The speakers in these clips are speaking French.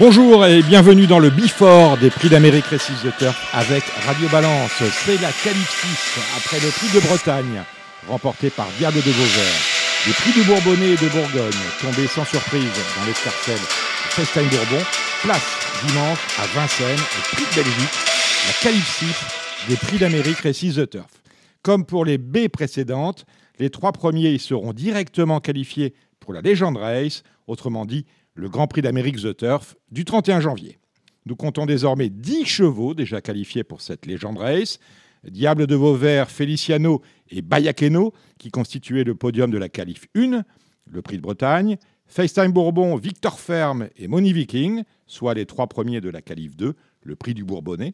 Bonjour et bienvenue dans le Bifort des prix d'Amérique Récise de Turf avec Radio Balance. C'est la 6 après le prix de Bretagne, remporté par Diable de Vauvert. Les prix du Bourbonnais et de Bourgogne, tombés sans surprise dans l'escarcelle Festijn Bourbon, place dimanche à Vincennes, au prix de Belgique, la 6 des prix d'Amérique Récise de Turf. Comme pour les B précédentes, les trois premiers seront directement qualifiés pour la Legend Race, autrement dit le Grand Prix d'Amérique The Turf du 31 janvier. Nous comptons désormais 10 chevaux déjà qualifiés pour cette Legend Race. Diable de Vauvert, Feliciano et Bayakeno, qui constituaient le podium de la qualif 1, le prix de Bretagne. FaceTime Bourbon, Victor Ferme et Moni Viking, soit les trois premiers de la qualif 2, le prix du Bourbonnais.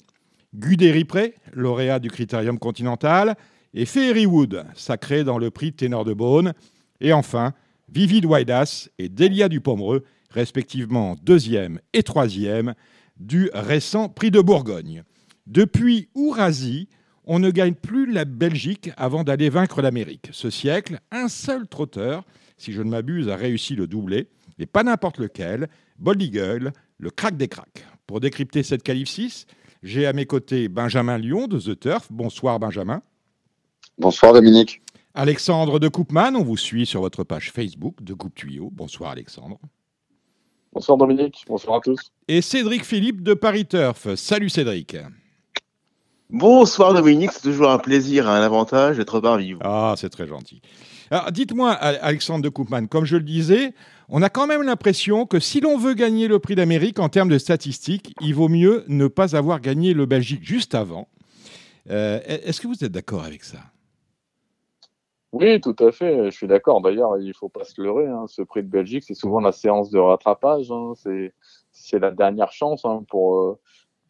Gudé Ripré, lauréat du Critérium Continental. Et Wood, sacré dans le prix Ténor de Beaune. Et enfin, Vivid Waidas et Delia du Pomereux, respectivement deuxième et troisième du récent prix de Bourgogne. Depuis Ourasi, on ne gagne plus la Belgique avant d'aller vaincre l'Amérique. Ce siècle, un seul trotteur, si je ne m'abuse, a réussi le doublé, et pas n'importe lequel, Bold Eagle, le crack des cracks. Pour décrypter cette qualif 6, j'ai à mes côtés Benjamin Lyon de The Turf. Bonsoir Benjamin. Bonsoir Dominique. Alexandre de Coupman, on vous suit sur votre page Facebook de Coupe Tuyau. Bonsoir Alexandre. Bonsoir Dominique, bonsoir à tous. Et Cédric Philippe de Paris Turf. Salut Cédric. Bonsoir Dominique, c'est toujours un plaisir, un avantage d'être parmi vous. Ah, c'est très gentil. Alors dites-moi, Alexandre de Koopman, comme je le disais, on a quand même l'impression que si l'on veut gagner le prix d'Amérique en termes de statistiques, il vaut mieux ne pas avoir gagné le Belgique juste avant. Euh, est-ce que vous êtes d'accord avec ça? Oui, tout à fait. Je suis d'accord. D'ailleurs, il ne faut pas se leurrer. Hein. Ce prix de Belgique, c'est souvent la séance de rattrapage. Hein. C'est la dernière chance hein, pour, euh,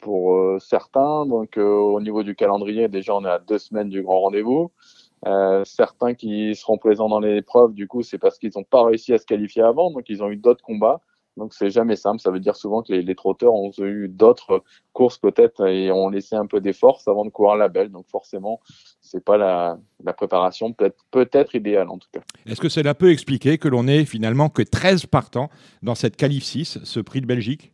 euh, certains. Donc, euh, au niveau du calendrier, déjà, on est à deux semaines du grand rendez-vous. certains qui seront présents dans l'épreuve, du coup, c'est parce qu'ils n'ont pas réussi à se qualifier avant. Donc, ils ont eu d'autres combats. Donc c'est jamais simple. Ça veut dire souvent que les, trotteurs ont eu d'autres courses peut-être et ont laissé un peu des forces avant de courir la belle. Donc forcément, c'est pas la, préparation peut-être peut-être idéale en tout cas. Est-ce que cela peut expliquer que l'on ait finalement que 13 partants dans cette qualif 6, ce prix de Belgique?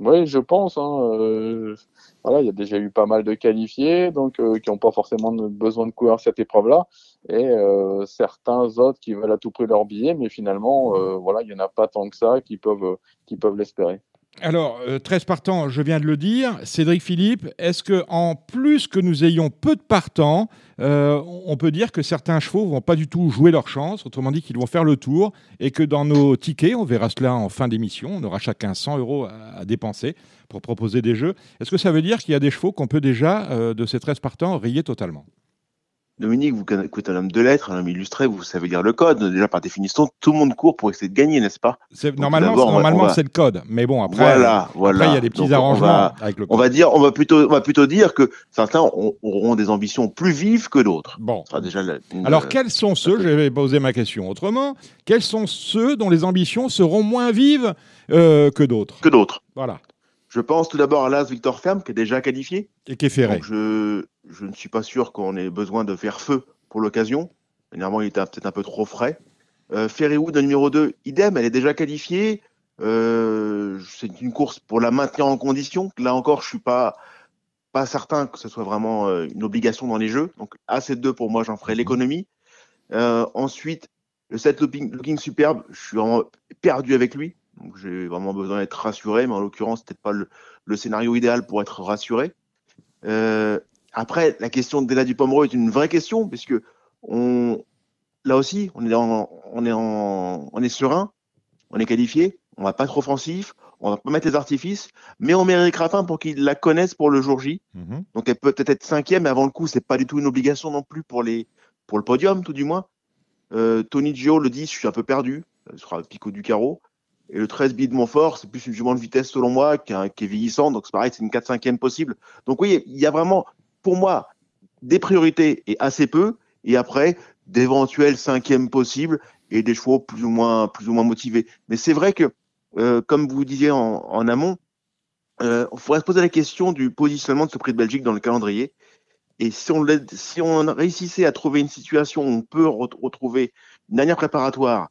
Oui, je pense. Hein, euh, voilà, il y a déjà eu pas mal de qualifiés, donc euh, qui n'ont pas forcément besoin de courir cette épreuve-là, et euh, certains autres qui veulent à tout prix leur billet, mais finalement, voilà, il y en a pas tant que ça qui peuvent qui peuvent l'espérer. Alors, 13 partants, je viens de le dire. Cédric Philippe, est-ce que en plus que nous ayons peu de partants, euh, on peut dire que certains chevaux vont pas du tout jouer leur chance, autrement dit qu'ils vont faire le tour, et que dans nos tickets, on verra cela en fin d'émission, on aura chacun 100 euros à, dépenser pour proposer des jeux. Est-ce que ça veut dire qu'il y a des chevaux qu'on peut déjà, euh, de ces 13 partants, rayer totalement? Dominique, vous êtes un homme de lettres, un homme illustré, vous savez lire le code. Déjà, par définition, tout le monde court pour essayer de gagner, n'est-ce pas? Normalement, normalement c'est le code. Mais bon, après, voilà, voilà. il y a des petits arrangements avec le code. On va, dire, on, va plutôt, on va plutôt dire que certains auront des ambitions plus vives que d'autres. Bon. déjà Alors, quels sont ceux, je vais poser ma question autrement, quels sont ceux dont les ambitions seront moins vives euh, que d'autres? Que d'autres. Voilà. Je pense tout d'abord à l'As Victor Ferme, qui est déjà qualifié. Et qui est ferré. je, je ne suis pas sûr qu'on ait besoin de faire feu pour l'occasion. Généralement, il était peut-être un peu trop frais. Euh, Ferrywood, numéro 2, idem, elle est déjà qualifiée. Euh, c'est une course pour la maintenir en condition. Là encore, je ne suis pas, pas certain que ce soit vraiment euh, une obligation dans les jeux. Donc, à ces deux, pour moi, j'en ferai l'économie. Euh, ensuite, le set looking, looking superbe, je suis vraiment perdu avec lui. Donc j'ai vraiment besoin d'être rassuré, mais en l'occurrence, peut-être pas le, scénario idéal pour être rassuré. Euh, après, la question de Della du Pomereux est une vraie question, puisque on, là aussi, on est, on, est on est serein, on est qualifié, on va pas être offensif, on va pas mettre les artifices, mais on met Eric Raffin pour qu'il la connaisse pour le jour J. Mhm. Donc elle peut peut être cinquième, mais avant le coup, c'est pas du tout une obligation non plus pour, les, pour le podium, tout du moins. Euh, Tony Gio, le 10, je suis un peu perdu, ce sera Pico du carreau. Et le 13 Bid Montfort, c'est plus une jument de vitesse selon moi, qui, est vieillissant, donc c'est pareil, c'est une 4-5e possible. Donc oui, il y a vraiment, pour moi, des priorités et assez peu, et après, d'éventuels cinquièmes possibles et des chevaux plus ou moins, plus ou moins motivés. Mais c'est vrai que, euh, comme vous disiez en, en amont, euh, il faudrait se poser la question du positionnement de ce prix de Belgique dans le calendrier. Et si on, si on réussissait à trouver une situation où on peut retrouver une dernière préparatoire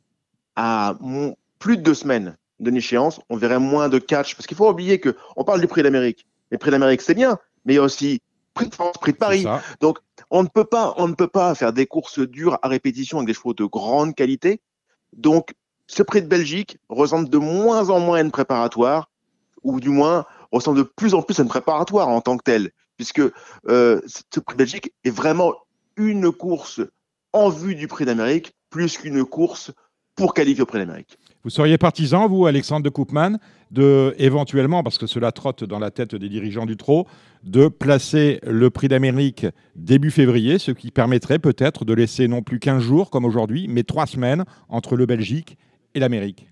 à mon, plus de deux semaines, d'une échéance, on verrait moins de catch. Parce qu'il faut oublier que on parle du prix d'Amérique. Les prix d'Amérique, c'est bien, mais il y a aussi prix de France, prix de Paris. Donc, on ne peut pas, on ne peut pas faire des courses dures à répétition avec des chevaux de grande qualité. Donc, ce prix de Belgique ressemble de moins en moins à une préparatoire, ou du moins ressemble de plus en plus à une préparatoire en tant que telle, puisque euh, ce prix de Belgique est vraiment une course en vue du prix d'Amérique, plus qu'une course pour qualifier au prix d'Amérique. Vous seriez partisan, vous, Alexandre de Koopman, de éventuellement, parce que cela trotte dans la tête des dirigeants du trot, de placer le prix d'Amérique début février, ce qui permettrait peut-être de laisser non plus 15 jours comme aujourd'hui, mais trois semaines entre le Belgique et l'Amérique.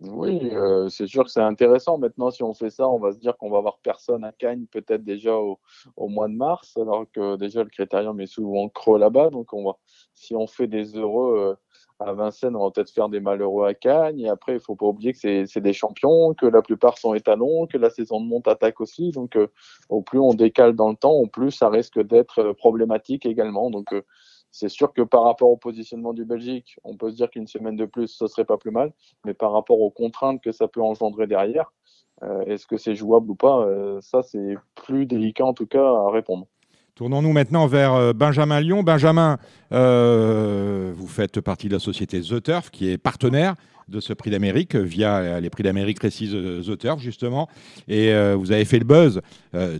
Oui, euh, c'est sûr que c'est intéressant. Maintenant, si on fait ça, on va se dire qu'on va avoir personne à Cagnes peut-être déjà au, mois de mars, alors que déjà le critérium est souvent creux là-bas. Donc, si on fait des heureux euh, à Vincennes, on va peut-être faire des malheureux à Cagnes. Et après, il faut pas oublier que c'est des champions, que la plupart sont étalons, que la saison de monte attaque aussi. Donc, euh, au plus on décale dans le temps, au plus ça risque d'être euh, problématique également. Donc, euh, c'est sûr que par rapport au positionnement du Belgique, on peut se dire qu'une semaine de plus, ce serait pas plus mal. Mais par rapport aux contraintes que ça peut engendrer derrière, est-ce que c'est jouable ou pas Ça, c'est plus délicat en tout cas à répondre. Tournons-nous maintenant vers euh, Benjamin Lyon. Benjamin, euh, vous faites partie de la société The Turf, qui est partenaire de ce prix d'Amérique via les prix d'Amérique Récise The Turf, justement. Et euh, vous avez fait le buzz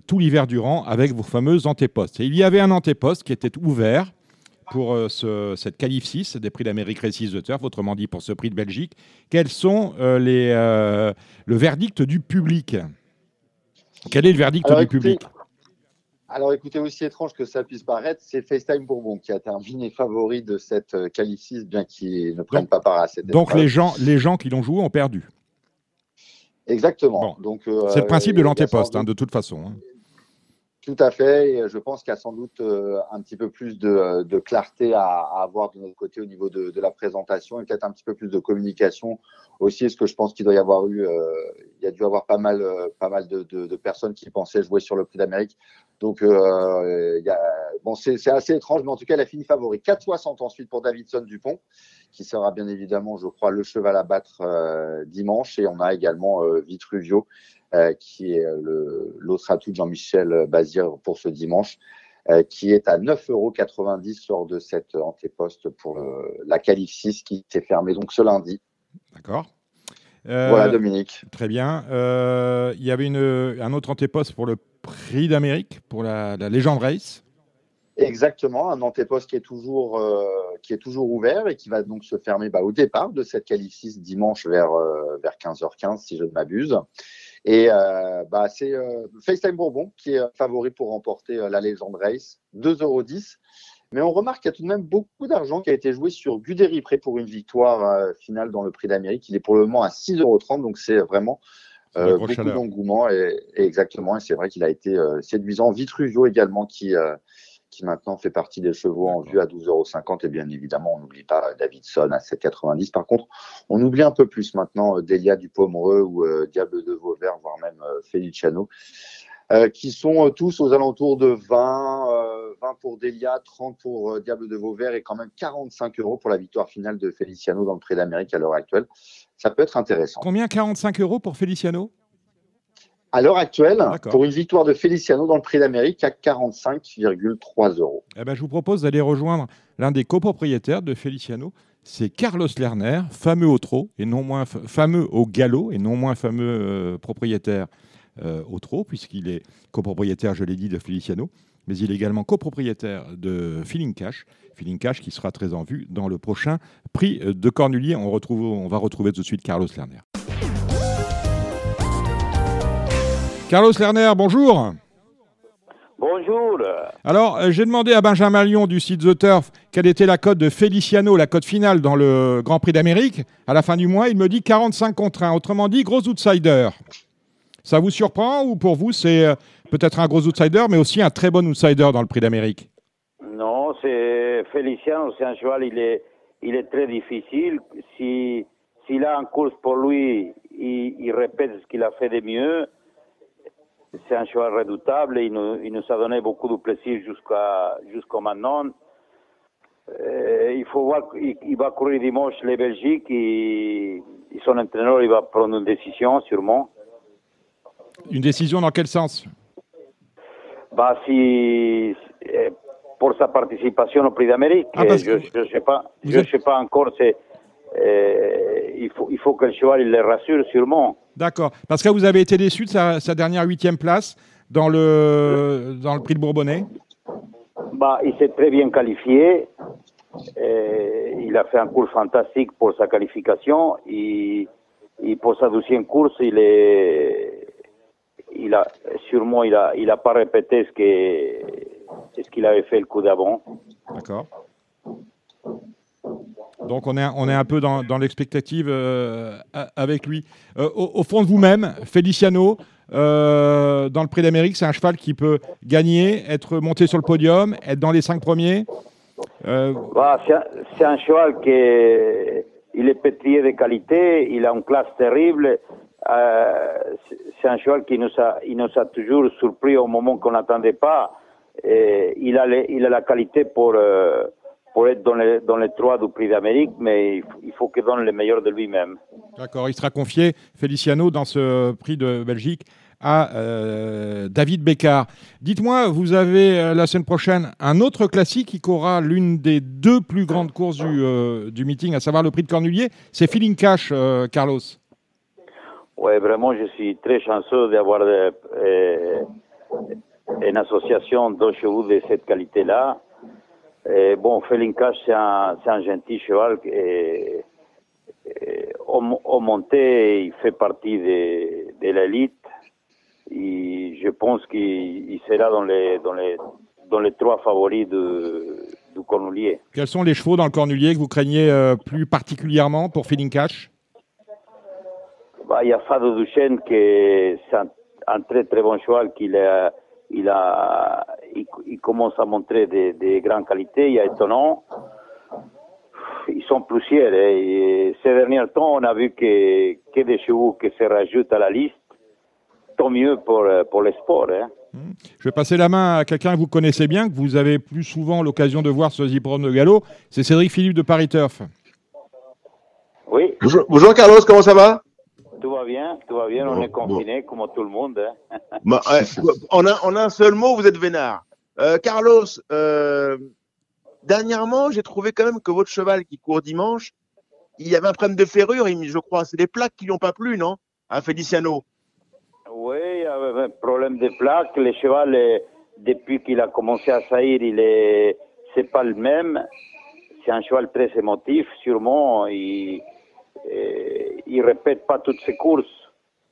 tout l'hiver durant avec vos fameuses antépostes. Et il y avait un antéposte qui était ouvert pour cette qualif 6 des prix d'Amérique Récise The Turf, autrement dit pour ce prix de Belgique. Quels sont les, le verdict du public? Quel est le verdict du public? Alors écoutez, aussi étrange que ça puisse paraître, c'est FaceTime Bourbon qui a terminé favori de cette euh, qualif bien qu'il ne prenne pas part à cette Donc les gens, les gens qui l'ont joué ont perdu. Exactement. Donc euh, c'est le principe de l'antéposte, hein, de toute façon. Hein. Tout à fait. Et je pense qu'il y a sans doute euh, un petit peu plus de, clarté à, avoir de notre côté au niveau de, la présentation et peut-être un petit peu plus de communication aussi. Est-ce que je pense qu'il doit y avoir eu, il y a dû avoir pas mal, pas mal de, de, personnes qui pensaient jouer sur le prix d'Amérique. Donc, euh, y a, bon, c'est assez étrange, mais en tout cas, elle a fini favori. 4,60 ensuite pour Davidson Dupont, qui sera bien évidemment, je crois, le cheval à battre euh, dimanche. Et on a également euh, Vitruvio, qui est l'autre atout de Jean-Michel Bazir pour ce dimanche, qui est à 9,90 euros lors de cette antéposte pour la Calif 6 qui s'est fermée donc ce lundi. D'accord. voilà, Dominique. Très bien. il y avait une, un autre antéposte pour le prix d'Amérique pour la, Légende Race. Exactement, un antéposte qui est toujours euh, qui est toujours ouvert et qui va donc se fermer bah, au départ de cette qualif 6 dimanche vers euh, vers 15h15 si je ne m'abuse. Et euh, bah, c'est FaceTime Bourbon qui est favori pour remporter la Légende Race, 2,10€. Mais on remarque qu'il y a tout de même beaucoup d'argent qui a été joué sur Guderi Pré pour une victoire finale dans le prix d'Amérique. Il est pour le moment à 6,30€, donc c'est vraiment euh, beaucoup d'engouement et, exactement. Et c'est vrai qu'il a été euh, séduisant. Vitruvio également qui euh, qui maintenant fait partie des chevaux en vue à 12,50 et bien évidemment on n'oublie pas Davidson à 7,90. Par contre, on oublie un peu plus maintenant Delia du Pomereux ou Diable de Vauvert, voire même Feliciano, qui sont tous aux alentours de 20, 20 pour Delia, 30 pour Diable de Vauvert et quand même 45 euros pour la victoire finale de Feliciano dans le Prix d'Amérique à l'heure actuelle ça peut être intéressant. Combien 45 euros pour Feliciano? À l'heure actuelle, pour une victoire de Feliciano dans le prix d'Amérique, à 45,3 euros. Eh ben, je vous propose d'aller rejoindre l'un des copropriétaires de Feliciano. C'est Carlos Lerner, fameux au trot et non moins fameux au galop et non moins fameux euh, propriétaire euh, au trot, puisqu'il est copropriétaire, je l'ai dit, de Feliciano mais il est également copropriétaire de Feeling Cash. Feeling Cash qui sera très en vue dans le prochain prix de Cornulier. On, retrouve, on va retrouver tout de suite Carlos Lerner. Carlos Lerner, bonjour. Bonjour. Alors, euh, j'ai demandé à Benjamin Lyon du site The Turf quelle était la cote de Feliciano, la cote finale dans le Grand Prix d'Amérique. À la fin du mois, il me dit 45 contre 1. Autrement dit, gros outsider. Ça vous surprend ou pour vous, c'est euh, peut-être un gros outsider, mais aussi un très bon outsider dans le prix d'Amérique? Non, c'est Félicien, c'est un cheval, il est, il est très difficile. Si, s'il a en course pour lui, il, répète ce qu'il a fait de mieux. C'est un cheval redoutable, il nous, il nous a donné beaucoup de plaisir jusqu'à, jusqu'à maintenant. Euh, il faut voir, il, il va courir dimanche les Belgiques et son entraîneur il va prendre une décision sûrement. Une décision dans quel sens? Bah si eh, pour sa participation au Prix d'Amérique, Ah, parce je que je sais pas, je êtes- sais pas encore. C'est eh, il faut il faut que le cheval il les rassure sûrement. D'accord. Parce que vous avez été déçu de sa, sa dernière huitième place dans le, dans le prix de Bourbonnais? Bah, il s'est très bien qualifié. Il a fait un cours fantastique pour sa qualification. Et, et pour sa deuxième course, il est, il a, sûrement, il a, il a pas répété ce que, ce qu'il avait fait le coup d'avant. D'accord. Donc on est, on est un peu dans, dans l'expectative euh, avec lui. Euh, au, au fond de vous-même, Feliciano, euh, dans le Prix d'Amérique, c'est un cheval qui peut gagner, être monté sur le podium, être dans les cinq premiers. Bah, c'est un, un cheval qui est, il est pétrier de qualité, il a une classe terrible. Euh, c'est- un cheval qui nous a, toujours surpris au moment qu'on n'attendait pas. Il a, la qualité pour, euh, être dans les, trois du Prix d'Amérique, mais il faut, il faut qu'il donne le meilleur de lui-même. D'accord, il sera confié, Feliciano, dans ce prix de Belgique à euh, David Bécard. Dites-moi, vous avez la semaine prochaine un autre classique qui aura l'une des deux plus grandes courses du, du meeting, à savoir le prix de Cornulier. C'est Feeling Cash, Carlos. Ouais, vraiment, je suis très chanceux d'avoir euh, euh, une association de chevaux de cette qualité-là. Bon, Feeling Cash, c'est un, gentil cheval. Au, mo- au monté, il fait partie de, l'élite. Je pense qu'il il sera dans les, dans, les, dans les trois favoris de, du Cornulier. Quels sont les chevaux dans le Cornulier que vous craignez euh, plus particulièrement pour Feeling Bah, il y a Fado Duchesne qui est un, un très très bon cheval qu'il a, il a, il, il commence à montrer des, des grandes qualités. Il y a étonnant. Ils sont plusieurs. et ces derniers temps, on a vu que, que des chevaux qui se rajoutent à la liste. Tant mieux pour, euh, pour les sports. Hein. Je vais passer la main à quelqu'un que vous connaissez bien, que vous avez plus souvent l'occasion de voir sur les hippodromes de galop. C'est Cédric Philippe de Paris Turf. Oui, Bonjour, bonjour, Carlos, comment ça va? Tout va bien, tout va bien. On est confinés comme tout le monde. hein. Bah, ouais, en, un, seul mot, vous êtes vénard. Euh, Carlos, euh, dernièrement, j'ai trouvé quand même que votre cheval qui court dimanche, il y avait un problème de ferrure, je crois. C'est des plaques qui lui ont pas plu, non À Feliciano? Oui, il y avait un problème de plaque. Le cheval, depuis qu'il a commencé à saillir, il est, c'est pas le même. C'est un cheval très émotif, sûrement. Il, il répète pas toutes ses courses,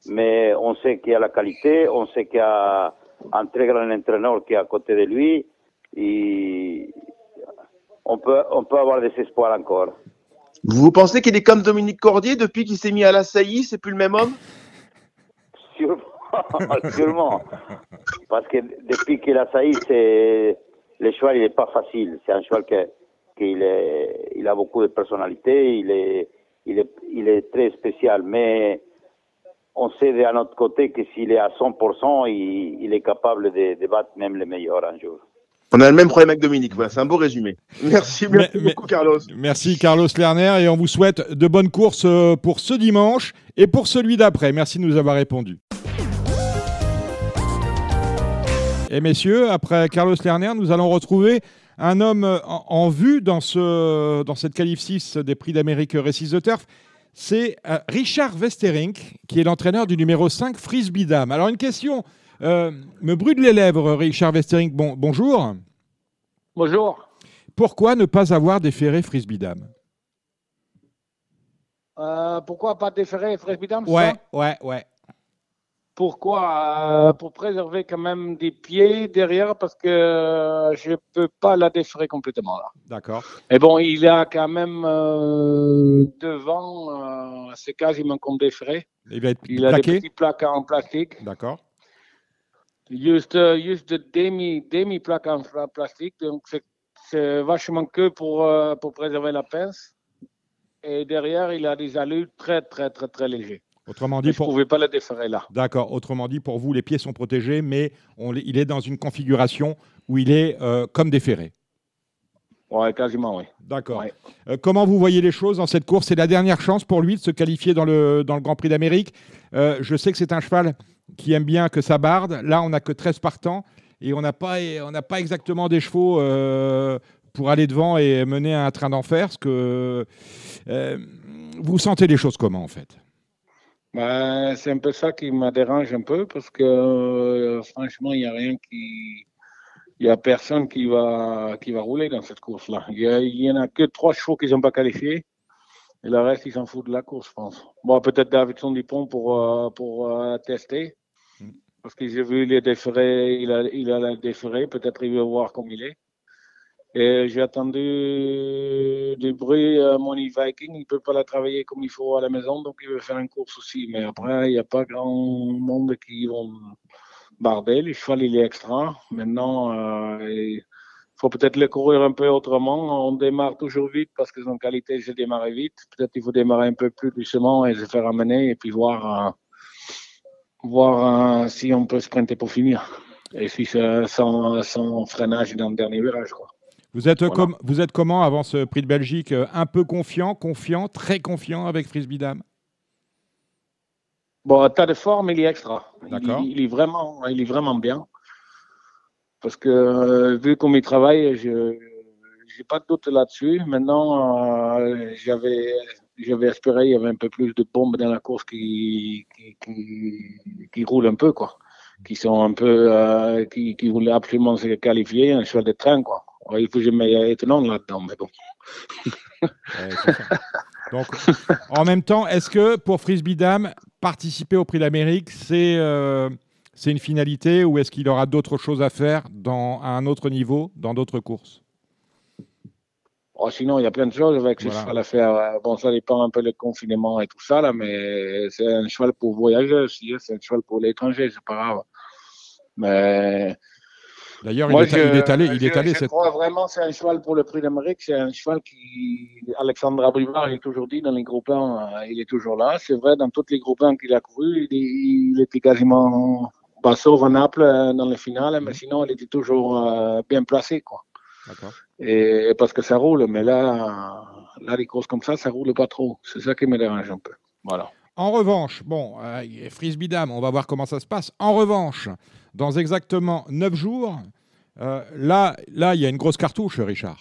mais on sait qu'il a la qualité, on sait qu'il y a un très grand entraîneur qui est à côté de lui. Et on peut, on peut avoir des espoirs encore. Vous pensez qu'il est comme Dominique Cordier depuis qu'il s'est mis à la saillie, c'est plus le même homme? Sûrement, sûrement. Parce que depuis qu'il a sailli, c'est le cheval, il n'est pas facile. C'est un cheval que, qu'il est, il a beaucoup de personnalité, il est, il est, il est très spécial. Mais on sait de notre côté que s'il est à 100%, il, il est capable de, de battre même les meilleurs un jour. On a le même problème avec Dominique. Voilà, c'est un beau résumé. Merci, merci Mais- mais- beaucoup, Carlos. Merci Carlos Lerner et on vous souhaite de bonnes courses euh, pour ce dimanche et pour celui d'après. Merci de nous avoir répondu. Et messieurs, après Carlos Lerner, nous allons retrouver un homme euh, en, en vue dans, ce, dans cette qualif 6 des prix d'Amérique Récise de Turf. C'est euh, Richard Westerink, qui est l'entraîneur du numéro 5 Frisbee Dame. Alors une question euh, me brûle les lèvres, Richard Westerink. Bon, bonjour. Bonjour. Pourquoi ne pas avoir déféré Frisbee Dame? Euh, pourquoi pas déférer Fresbidam Ouais, ouais, ouais. Pourquoi? Euh, Pour préserver quand même des pieds derrière parce que euh, je peux pas la déférer complètement là. D'accord. Mais bon, il a quand même euh, devant, euh, c'est quasiment comme déféré. Il va être Il a des petits plaques en plastique, D'accord. juste, juste de demi, demi plaques en pla- plastique. Donc c'est, vachement que pour, euh, pour préserver la pince. Et derrière, il a des allures très, très, très, très légers. Autrement dit, ne pour... pouvais pas le déférer là. D'accord. Autrement dit, pour vous, les pieds sont protégés, mais on... il est dans une configuration où il est euh, comme déféré. Ouais, quasiment, oui. D'accord. Ouais. Euh, comment vous voyez les choses dans cette course? C'est la dernière chance pour lui de se qualifier dans le, dans le Grand Prix d'Amérique. Euh, je sais que c'est un cheval qui aime bien que ça barde. Là, on n'a que 13 partants et on n'a pas, on pas exactement des chevaux pour aller devant et mener un train d'enfer. Ce que, vous sentez les choses comment, en fait? Ben, c'est un peu ça qui me dérange un peu parce que euh, franchement, il n'y a rien qui. Il n'y a personne qui va, qui va rouler dans cette course-là. Il y a- il y en a que trois chevaux qui ne sont pas qualifiés. Et le reste, ils s'en foutent de la course, je pense. Bon, peut-être Davidson Dupont pour, euh, pour euh, tester. Mm. Parce que j'ai vu les déférés, il a, il a la déféré. Peut-être il veut voir comme il est. Et j'ai attendu du bruit à Money Viking. Il ne peut pas la travailler comme il faut à la maison, donc il veut faire une course aussi. Mais après, il n'y a pas grand monde qui vont barder. Le cheval, il est extra. Maintenant, euh, il faut peut-être le courir un peu autrement. On démarre toujours vite parce que son qualité, c'est démarrer vite. Peut-être il faut démarrer un peu plus doucement et se faire amener et puis voir, euh, voir euh, si on peut sprinter pour finir. Et si sans, sans freinage dans le dernier virage. Quoi. Vous êtes, Voilà. comme, vous êtes comment avant ce Prix de Belgique Euh, Un peu confiant, confiant, très confiant avec Frisbee Dame? Bon, tas de forme, il est extra. Il, D'accord. il est vraiment, il est vraiment bien. Parce que euh, vu comme il travaille, je n'ai pas de doute là-dessus. Maintenant, euh, j'avais, j'avais espéré qu'il y avait un peu plus de bombes dans la course qui, qui, qui, qui roulent un peu, quoi. Qui sont un peu, euh, qui, qui voulaient absolument se qualifier, un cheval de train, quoi. Ouais, Il faut que je mette étonnant là-dedans, mais bon. Ouais. Donc, en même temps, est-ce que pour Frisbee Dame, participer au Prix d'Amérique, c'est euh, c'est une finalité ou est-ce qu'il aura d'autres choses à faire dans, à un autre niveau, dans d'autres courses? Oh, sinon, il y a plein de choses avec ce Voilà. cheval à faire. Euh, Bon, ça dépend un peu du confinement et tout ça, là, mais c'est un cheval pour voyager aussi. hein, C'est un cheval pour l'étranger, c'est pas grave. Mais D'ailleurs, il, est- je, il est allé, il je- est allé je cette... crois vraiment c'est un cheval pour le prix d'Amérique. C'est un cheval qui, Alexandre Abrivard, il est toujours dit dans les groupes 1, euh, il est toujours là. C'est vrai, dans tous les groupes 1 qu'il a couru, il, il était quasiment, bah, sauf à Naples euh, dans les finales, mais sinon, il était toujours euh, bien placé, quoi. Et parce que ça roule, mais là, là, les courses comme ça, ça roule pas trop. C'est ça qui me dérange un peu. Voilà. En revanche, bon, euh, Frisbee Dame, on va voir comment ça se passe. En revanche, dans exactement 9 jours, euh, là, là, il y a une grosse cartouche, Richard.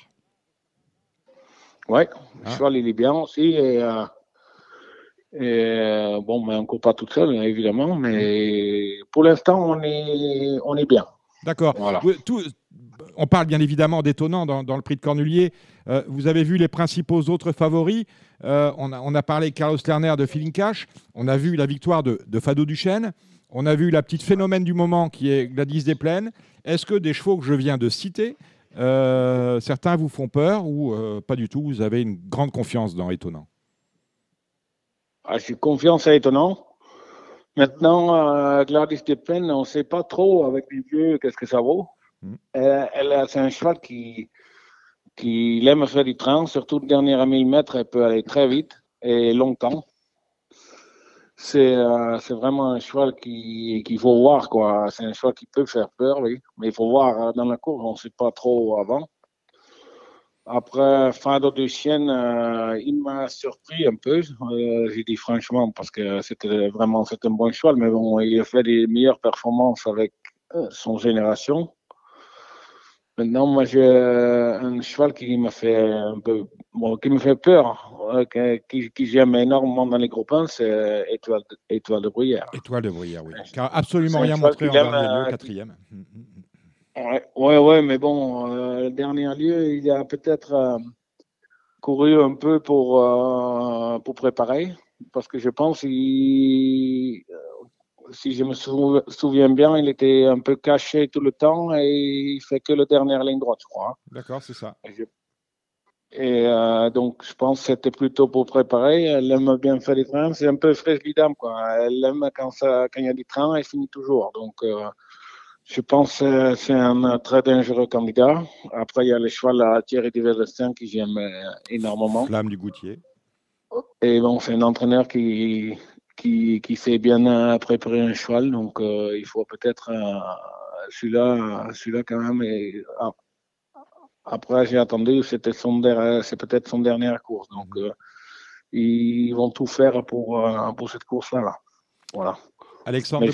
Ouais, le Ah. cheval, il est bien aussi. Et, euh, et, euh, bon, mais on court pas tout seul, évidemment, mais pour l'instant, on est, on est bien. D'accord. Voilà. Tout- on parle bien évidemment d'étonnant dans, le prix de Cornulier. Euh, vous avez vu les principaux autres favoris. Euh, on, a, parlé Carlos Lerner de Feeling Cash. On a vu la victoire de, Fado Duchesne. On a vu la petite phénomène du moment qui est Gladys des Plaines. Est-ce que des chevaux que je viens de citer, euh, certains vous font peur ou pas du tout Vous avez une grande confiance dans Étonnant? Ah, J'ai confiance à étonnant. Maintenant, Gladys Deplen, on ne sait pas trop avec les vieux qu'est-ce que ça vaut. Mhm. Elle, elle- c'est un cheval qui, qui aime faire du train, surtout le dernier à 1000 mètres, elle peut aller très vite et longtemps. C'est euh, c'est vraiment un cheval qui- qu'il faut voir. quoi. C'est un cheval qui peut faire peur, oui. Mais il faut voir euh, dans la course, on ne sait pas trop avant. Après, Fado de Chienne, euh, il m'a surpris un peu, euh, j'ai dit franchement, parce que c'était vraiment c'est un bon cheval, mais bon, il a fait des meilleures performances avec euh, son génération. Maintenant, moi, j'ai euh, un cheval qui m'a fait un peu, bon, qui me fait peur, euh, qui, qui j'aime énormément dans les groupes 1, c'est Étoile, de- Étoile de Bruyère. Étoile de Bruyère, oui. Qui a absolument rien montré en qu'il dernier lieu, euh, quatrième. Ouais, ouais, ouais, mais bon, euh, le dernier lieu, il a peut-être euh, couru un peu pour, euh, pour préparer, parce que je pense, il, euh, si je me sou- souviens bien, il était un peu caché tout le temps et il fait que la dernière ligne droite, je crois. D'accord, c'est ça. Et, je- et, euh, donc, je pense que c'était plutôt pour préparer. Elle aime bien faire des trains, c'est un peu fraîche dame, quoi. Elle aime quand ça, quand il y a des trains, elle finit toujours. Donc, euh, je pense que c'est un très dangereux candidat. Après, il y a le cheval à Thierry Diverdestin que j'aime euh, énormément. Flamme du Goutier. Et bon, c'est un entraîneur qui, qui, qui sait bien euh, préparer un cheval. Donc, euh, il faut peut-être euh, celui-là, celui-là quand même, est- a, après, j'ai attendu, c'était son c'est peut-être son dernière course. Donc, ils vont tout faire pour, pour cette course-là. Voilà. Alexandre.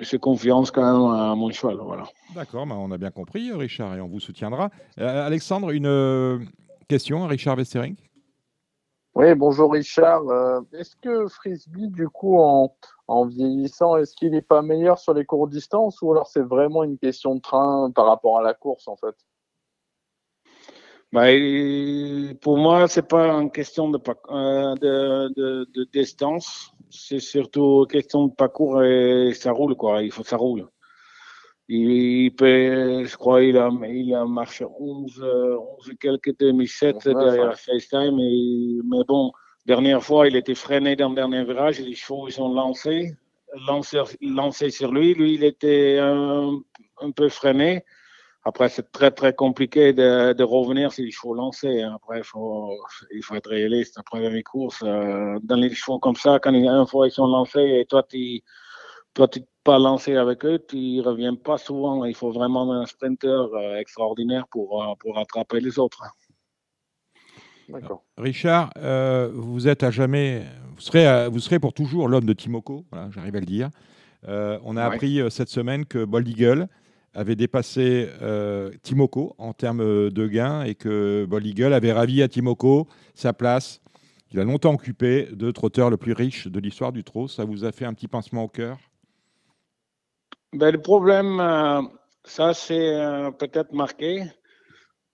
J'ai confiance quand même à mon cheval. Voilà. D'accord, bah, on a bien compris, Richard, et on vous soutiendra. Alexandre, une question à Richard Westering oui, bonjour Richard. Euh, est-ce que Frisbee, du coup, en, en vieillissant, est-ce qu'il n'est pas meilleur sur les courtes distances ou alors c'est vraiment une question de train par rapport à la course en fait? Bah, Pour moi, c'est pas une question de, euh, de, de, de distance, c'est surtout une question de parcours et ça roule, quoi. Il faut que ça roule. Il peut, je crois, il a, il a marché 11, 11 quelques 2007 derrière FaceTime. Et, mais bon, dernière fois, il était freiné dans le dernier virage les chevaux, ils sont lancés, lancés, lancés sur lui. Lui, il était un, un peu freiné. Après, c'est très, très compliqué de, de, revenir si les chevaux lancés. Hein. Après, il faut, il faut être réaliste. Après les courses, euh, dans les chevaux comme ça, quand une fois ils sont lancés et toi, tu toi, tu pas lancé avec eux, tu ne reviens pas souvent. Il faut vraiment un sprinter euh, extraordinaire pour, euh, pour rattraper les autres. D'accord. Richard, euh, vous êtes à jamais, vous serez, vous serez pour toujours l'homme de Timoko, voilà, j'arrive à le dire. on a appris cette semaine que Bold Eagle avait dépassé Timoko en termes de gains et que Bold Eagle avait ravi à Timoko sa place qu'il a longtemps occupé de trotteur le plus riche de l'histoire du trot. Ça vous a fait un petit pincement au cœur? Ben, le problème, euh, ça c'est euh, peut-être marqué,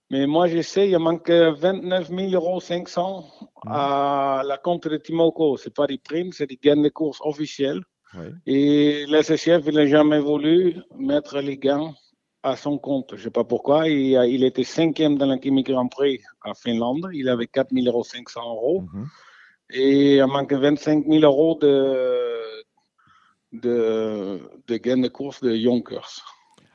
mais moi je sais, il manque 29 000 euros 500 à la compte de Timoco. Ce n'est pas des primes, c'est des gains de course officiels. Et l'SSF, il n'a jamais voulu mettre les gains à son compte. Je ne sais pas pourquoi. Il, il était cinquième dans la Grand Prix à Finlande. Il avait 4 500 euros. Mhm. Et il manque 25 000 euros de, de, de gain de course de Yonkers.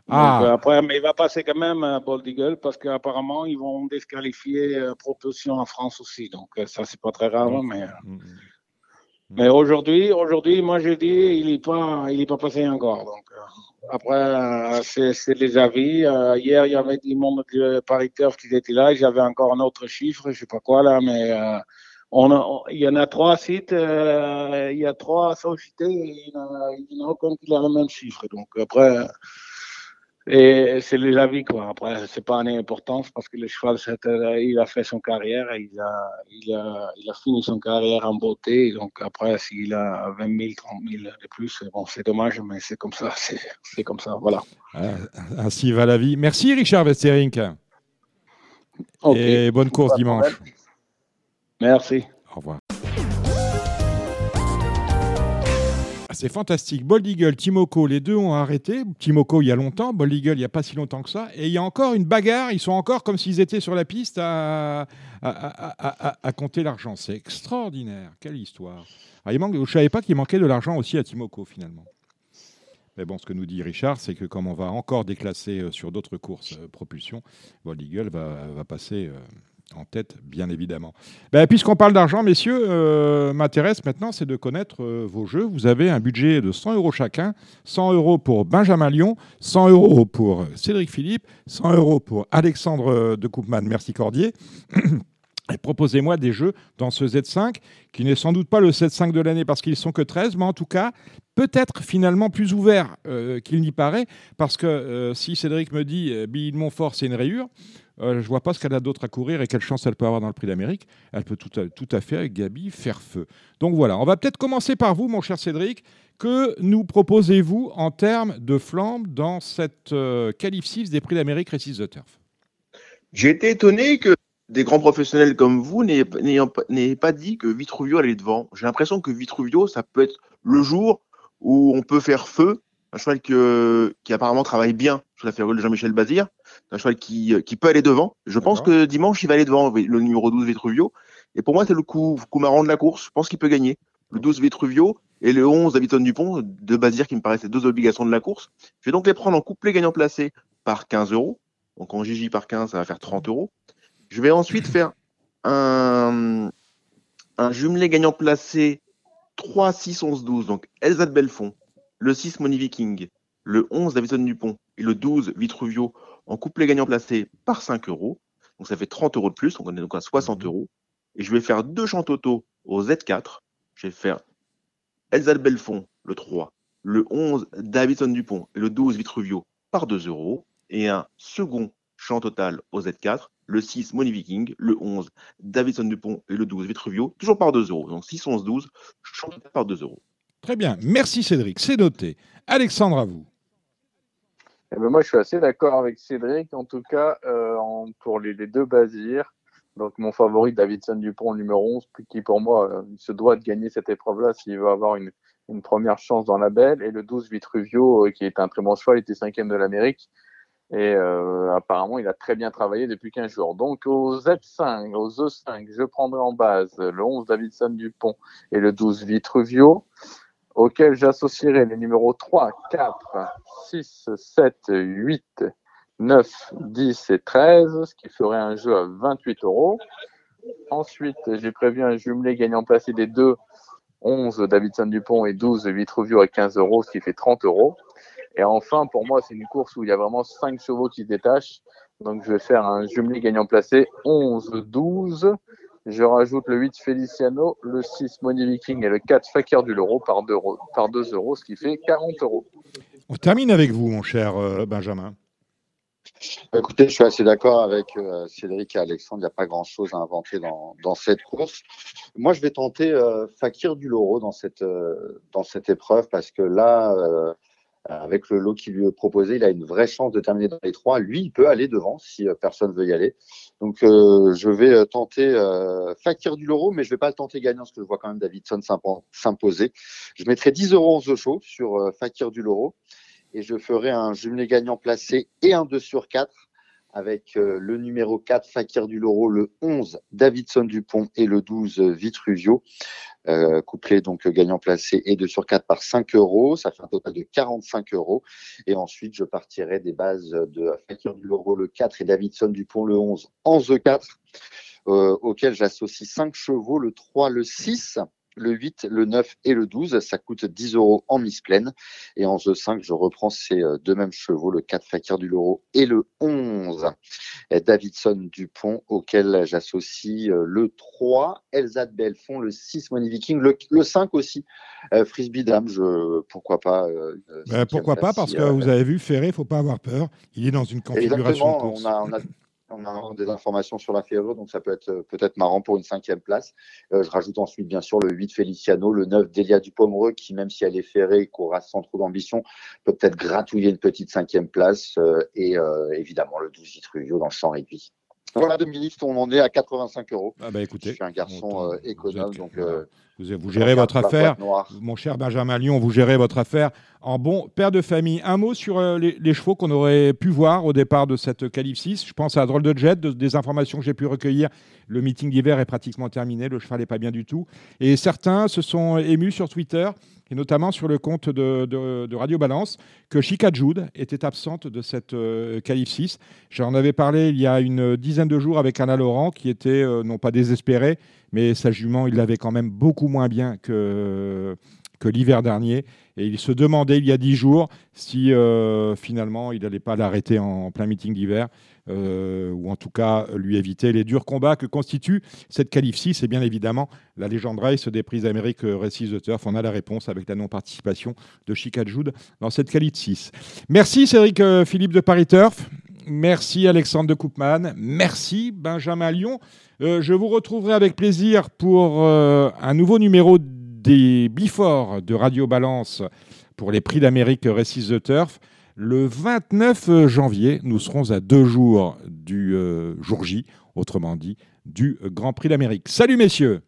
Ah. Euh, après, mais il va passer quand même à Bold Eagle parce qu'apparemment, ils vont disqualifier euh, Propulsion en France aussi. Donc, euh, ça, c'est pas très grave. Mais, mm, mm, mm. mais aujourd'hui, aujourd'hui, moi, je dis, il n'est pas, il est pas passé encore. Donc, après, c'est les avis. hier, il y avait des membres de Paris Turf qui étaient là. J'avais encore un autre chiffre, je sais pas quoi là, mais on il y en a trois sites, euh, il y a trois sociétés, il y en a, il y en a aucun qui a le même chiffre. Donc après, et c'est les avis quoi. Après, c'est pas une importance parce que le cheval, il a fait son carrière, il a, il a, il a fini son carrière en beauté. Donc après, s'il a 20 000, 30 000 de plus, bon, c'est dommage, mais c'est comme ça, c'est comme ça, voilà. Ah, ainsi va la vie. Merci Richard Westerink. Et bonne course dimanche. Merci. Au revoir. Ah, c'est fantastique. Bold Eagle, Timoko, les deux ont arrêté. Timoko il y a longtemps, Bold Eagle il n'y a pas si longtemps que ça. Et il y a encore une bagarre. Ils sont encore comme s'ils étaient sur la piste à, compter l'argent. C'est extraordinaire. Quelle histoire. Ah, il manque, je ne savais pas qu'il manquait de l'argent aussi à Timoko finalement. Mais bon, ce que nous dit Richard, c'est que comme on va encore déclasser euh, sur d'autres courses euh, propulsion, Bold Eagle va, va passer. Euh, en tête, bien évidemment. Ben, Puisqu'on parle d'argent, messieurs, euh, m'intéresse maintenant, c'est de connaître euh, vos jeux. Vous avez un budget de 100 euros chacun, 100 euros pour Benjamin Lyon, 100 euros pour Cédric Philippe, 100 euros pour Alexandre euh, de Koopman. Merci Cordier. Proposez-moi des jeux dans ce Z5, qui n'est sans doute pas le Z5 de l'année parce qu'ils sont que 13, mais en tout cas, peut-être finalement plus ouvert qu'il n'y paraît, parce que si Cédric me dit Bill Montfort, c'est une rayure, euh, je ne vois pas ce qu'elle a d'autre à courir et quelle chance elle peut avoir dans le prix d'Amérique. Elle peut tout à, fait, avec Gabi, faire feu. Donc voilà, on va peut-être commencer par vous, mon cher Cédric. Que nous proposez-vous en termes de flambe dans cette euh, qualif 6 des prix d'Amérique Récise the Turf? J'ai été étonné que des grands professionnels comme vous n'aient pas dit que Vitruvio allait devant. J'ai l'impression que Vitruvio, ça peut être le jour où on peut faire feu. Un cheval qui apparemment travaille bien sur la férule de Jean-Michel Bazir un cheval qui, qui, peut aller devant. Je pense que dimanche, il va aller devant le numéro 12 Vitruvio. Et pour moi, c'est le coup, coup marrant de la course. Je pense qu'il peut gagner. Le 12 Vitruvio et le 11 Davidson Dupont, de Bazir qui me paraissent les deux obligations de la course. Je vais donc les prendre en couplet gagnant placé par 15 euros. Donc en JJ par 15, ça va faire 30 euros. Je vais ensuite faire un, un jumelé gagnant placé 3, 6, 11, 12. Donc Elsa de Belfond, le 6 Money Viking, le 11 Davidson Dupont et le 12 Vitruvio en couplet gagnant placé par 5 euros. Donc ça fait 30 euros de plus, on est donc à 60 mhm. euros. Et je vais faire deux champs auto au Z4. Je vais faire Elsa Belfond, le 3, le 11 Davidson Dupont et le 12 Vitruvio par 2 euros. Et un second champ total au Z4, le 6 Money Viking, le 11 Davidson Dupont et le 12 Vitruvio, toujours par 2 euros. Donc 6, 11, 12, champ total par 2 euros. Très bien, merci Cédric, c'est noté. Alexandre, à vous. Eh ben moi, je suis assez d'accord avec Cédric, en tout cas, euh, pour les, deux basirs. Donc, mon favori, Davidson Dupont, numéro 11, qui pour moi euh, se doit de gagner cette épreuve-là s'il veut avoir une, première chance dans la belle. Et le 12, Vitruvio, euh, qui est un très bon choix, il était cinquième de l'Amérique. Et apparemment, il a très bien travaillé depuis 15 jours. Donc, au Z5, au E5, je prendrai en base le 11, Davidson Dupont et le 12, Vitruvio auquel j'associerai les numéros 3, 4, 6, 7, 8, 9, 10 et 13, ce qui ferait un jeu à 28 euros. Ensuite, j'ai prévu un jumelé gagnant placé des deux, 11 Davidson Dupont et 12 Vitruvio à 15 euros, ce qui fait 30 euros. Et enfin, pour moi, c'est une course où il y a vraiment 5 chevaux qui se détachent. Donc, je vais faire un jumelé gagnant placé 11, 12, je rajoute le 8 Feliciano, le 6 Money Viking et le 4 Fakir du Loro par 2 euros, par 2 euros, ce qui fait 40 euros. On termine avec vous, mon cher euh, Benjamin. Écoutez, je suis assez d'accord avec euh, Cédric et Alexandre. Il n'y a pas grand-chose à inventer dans, cette course. Moi, je vais tenter euh, Fakir du Loro dans cette, dans cette épreuve parce que là, avec le lot qui lui est proposé, il a une vraie chance de terminer dans les trois. Lui, il peut aller devant si personne ne veut y aller. Donc, euh, je vais euh, tenter euh, Fakir du Loro, mais je ne vais pas le tenter gagnant parce que je vois quand même Davidson s'imposer. Je mettrai 10 euros en The Show sur euh, Fakir du Loro et je ferai un jumelé gagnant placé et un 2 sur 4 avec le numéro 4 Fakir du Loro, le 11 Davidson Dupont et le 12 Vitruvio. Euh, couplé donc gagnant placé et 2 sur 4 par 5 euros. Ça fait un total de 45 euros. Et ensuite, je partirai des bases de Fakir du Loro le 4 et Davidson Dupont le 11 en The 4, euh, auquel j'associe 5 chevaux, le 3, le 6 le 8, le 9 et le 12. Ça coûte 10 euros en mise pleine. Et en The 5, je reprends ces euh, deux mêmes chevaux, le 4 Fakir du Loro et le 11 Davidson Dupont, auquel j'associe euh, le 3 Elsa de Belfond, le 6 Money Viking, le, 5 aussi euh, Frisbee Dame. Je, pourquoi pas ben, Pourquoi pas Parce que vous avez vu, Ferré, il faut pas avoir peur. Il est dans une configuration. On a, on a on a des informations sur la Ferrure, donc ça peut être euh, peut-être marrant pour une cinquième place. Euh, je rajoute ensuite bien sûr le 8 Feliciano, le 9 Delia Dupomereux, qui même si elle est ferrée, courra sans trop d'ambition, peut peut-être gratouiller une petite cinquième place, euh, et évidemment le 12 Vitruvio dans le champ réduit. Voilà, deux ministres, on en est à 85 euros. Ah bah écoutez, je suis un garçon économe, donc vous, gérez votre affaire. Mon cher Benjamin Lyon, vous gérez votre affaire en bon père de famille. Un mot sur euh, les, chevaux qu'on aurait pu voir au départ de cette qualif 6. Je pense à Drôle de Jet, des informations que j'ai pu recueillir. Le meeting d'hiver est pratiquement terminé, le cheval n'est pas bien du tout. Et certains se sont émus sur Twitter et notamment sur le compte de, Radio Balance, que Chica Jude était absente de cette euh, qualif 6. J'en avais parlé il y a une dizaine de jours avec Anna Laurent, qui était euh, non pas désespérée, mais sa jument, il l'avait quand même beaucoup moins bien que, l'hiver dernier. Et il se demandait il y a dix jours si euh, finalement il n'allait pas l'arrêter en, plein meeting d'hiver. Euh, ou en tout cas lui éviter les durs combats que constitue cette qualif 6 et bien évidemment la légende race des prises d'Amérique Races de Turf. On a la réponse avec la non-participation de Chica Jude dans cette qualif 6. Merci Cédric euh, Philippe de Paris Turf. Merci Alexandre de Koopman. Merci Benjamin Lyon. je vous retrouverai avec plaisir pour un nouveau numéro des Bifort de Radio Balance pour les prix d'Amérique Récits de Turf. Le 29 janvier, nous serons à deux jours du euh, jour J, autrement dit, du Grand Prix d'Amérique. Salut messieurs